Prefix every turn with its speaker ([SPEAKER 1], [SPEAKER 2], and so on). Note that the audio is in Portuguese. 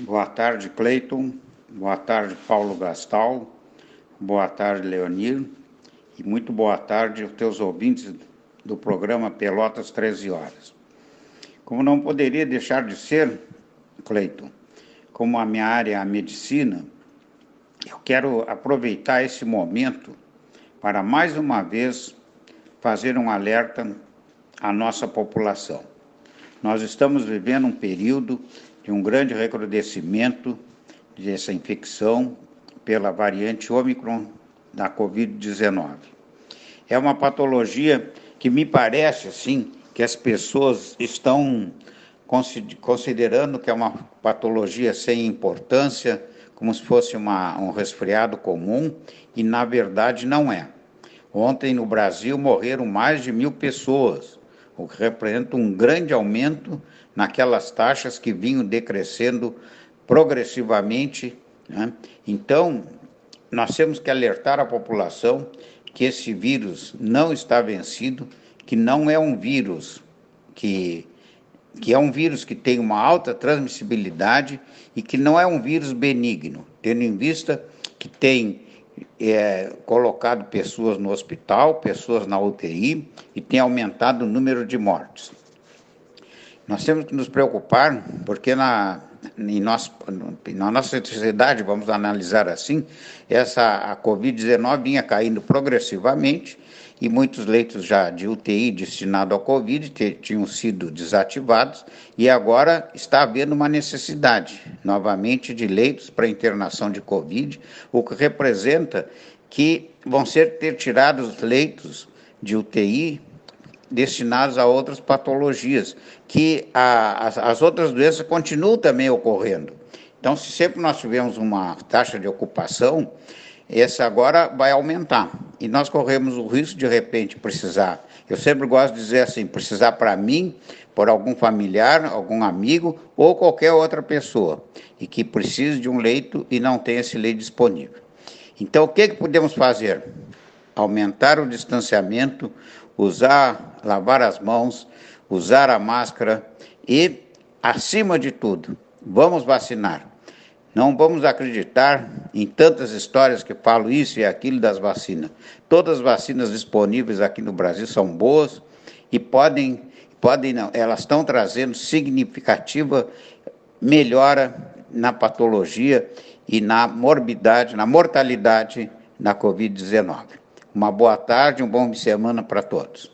[SPEAKER 1] Boa tarde, Cleiton. Boa tarde, Paulo Gastal. Boa tarde, Leonir. E muito boa tarde aos teus ouvintes do programa Pelotas 13 Horas. Como não poderia deixar de ser, Cleiton, como a minha área é a medicina, eu quero aproveitar esse momento para mais uma vez fazer um alerta à nossa população. Nós estamos vivendo um período de um grande recrudescimento dessa infecção pela variante Omicron da Covid-19. É uma patologia que me parece, assim, que as pessoas estão considerando que é uma patologia sem importância, como se fosse uma, um resfriado comum, e na verdade não é. Ontem no Brasil morreram mais de mil pessoas, o que representa um grande aumento naquelas taxas que vinham decrescendo progressivamente. Né? Então, nós temos que alertar a população que esse vírus não está vencido, que não é um vírus que que é um vírus que tem uma alta transmissibilidade e que não é um vírus benigno, tendo em vista que tem é, colocado pessoas no hospital, pessoas na UTI e tem aumentado o número de mortes. Nós temos que nos preocupar, porque na, em nosso, na nossa sociedade, vamos analisar assim, essa a Covid-19 vinha caindo progressivamente e muitos leitos já de UTI destinados ao Covid tinham sido desativados e agora está havendo uma necessidade novamente de leitos para internação de Covid, o que representa que vão ser ter tirados leitos de UTI destinados a outras patologias, que a, as, as outras doenças continuam também ocorrendo. Então, se sempre nós tivermos uma taxa de ocupação esse agora vai aumentar. E nós corremos o risco de, de repente, precisar. Eu sempre gosto de dizer assim: precisar para mim, por algum familiar, algum amigo ou qualquer outra pessoa, e que precise de um leito e não tem esse leito disponível. Então, o que, que podemos fazer? Aumentar o distanciamento, usar, lavar as mãos, usar a máscara e, acima de tudo, vamos vacinar. Não vamos acreditar em tantas histórias que falam isso e aquilo das vacinas. Todas as vacinas disponíveis aqui no Brasil são boas e podem, podem não, elas estão trazendo significativa melhora na patologia e na morbidade, na mortalidade da Covid-19. Uma boa tarde, um bom semana para todos.